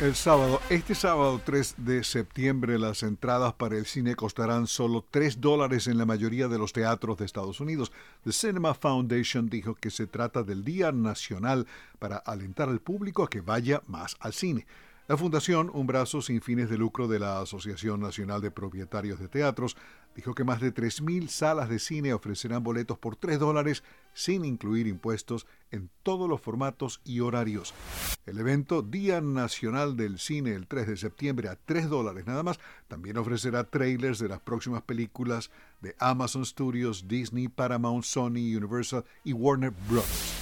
El sábado, este sábado 3 de septiembre, las entradas para el cine costarán solo 3 dólares en la mayoría de los teatros de Estados Unidos. The Cinema Foundation dijo que se trata del Día Nacional para alentar al público a que vaya más al cine. La Fundación, un brazo sin fines de lucro de la Asociación Nacional de Propietarios de Teatros, dijo que más de 3.000 salas de cine ofrecerán boletos por 3 dólares sin incluir impuestos en todos los formatos y horarios. El evento Día Nacional del Cine el 3 de septiembre a 3 dólares nada más también ofrecerá trailers de las próximas películas de Amazon Studios, Disney, Paramount, Sony, Universal y Warner Bros.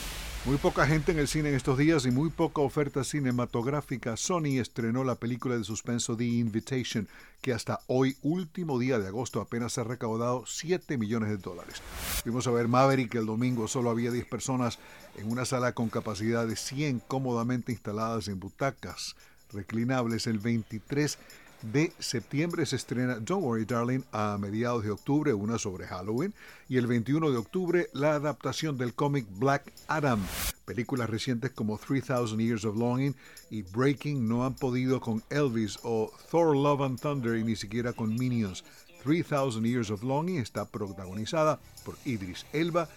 Muy poca gente en el cine en estos días y muy poca oferta cinematográfica. Sony estrenó la película de suspenso The Invitation, que hasta hoy, último día de agosto, apenas ha recaudado 7 millones de dólares. Fuimos a ver Maverick el domingo, solo había 10 personas en una sala con capacidad de 100 cómodamente instaladas en butacas reclinables. El 23 de septiembre se estrena Don't Worry Darling a mediados de octubre, una sobre Halloween, y el 21 de octubre la adaptación del cómic Black Adam. Películas recientes como 3000 Years of Longing y Breaking no han podido con Elvis o Thor Love and Thunder y ni siquiera con Minions. 3000 Years of Longing está protagonizada por Idris Elba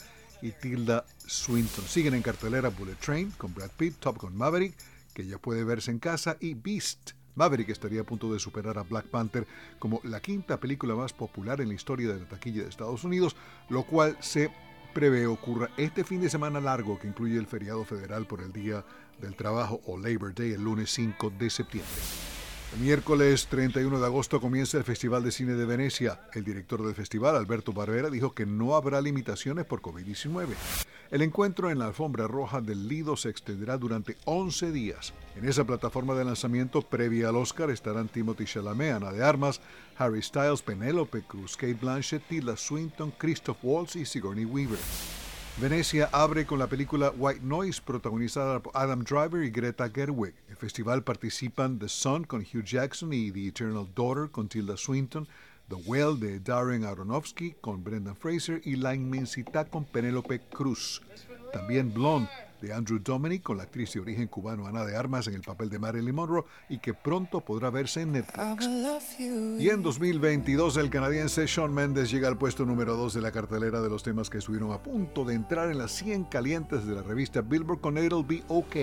y Tilda Swinton. Siguen en cartelera Bullet Train con Brad Pitt, Top Gun Maverick, que ya puede verse en casa, y Beast Maverick estaría a punto de superar a Black Panther como la quinta película más popular en la historia de la taquilla de Estados Unidos, lo cual se prevé ocurra este fin de semana largo que incluye el feriado federal por el Día del Trabajo o Labor Day el lunes 5 de septiembre. Miércoles 31 de agosto comienza el Festival de Cine de Venecia. El director del festival, Alberto Barbera, dijo que no habrá limitaciones por COVID-19. El encuentro en la alfombra roja del Lido se extenderá durante 11 días. En esa plataforma de lanzamiento previa al Oscar estarán Timothy Chalamet, Ana de Armas, Harry Styles, Penélope Cruz, Kate Blanchett, Tilda Swinton, Christoph Waltz y Sigourney Weaver. Venecia abre con la película White Noise, protagonizada por Adam Driver y Greta Gerwig. El festival participan The Sun con Hugh Jackson y The Eternal Daughter con Tilda Swinton, The Well de Darren Aronofsky con Brendan Fraser y La Inmensidad con Penélope Cruz. También Blonde de Andrew Dominic con la actriz de origen cubano Ana de Armas en el papel de Marilyn Monroe y que pronto podrá verse en Netflix. Y en 2022 el canadiense Sean Mendes llega al puesto número 2 de la cartelera de los temas que estuvieron a punto de entrar en las 100 calientes de la revista Billboard con It'll Be OK.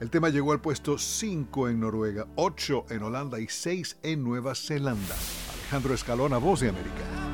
El tema llegó al puesto 5 en Noruega, 8 en Holanda y 6 en Nueva Zelanda. Alejandro Escalona, Voz de América.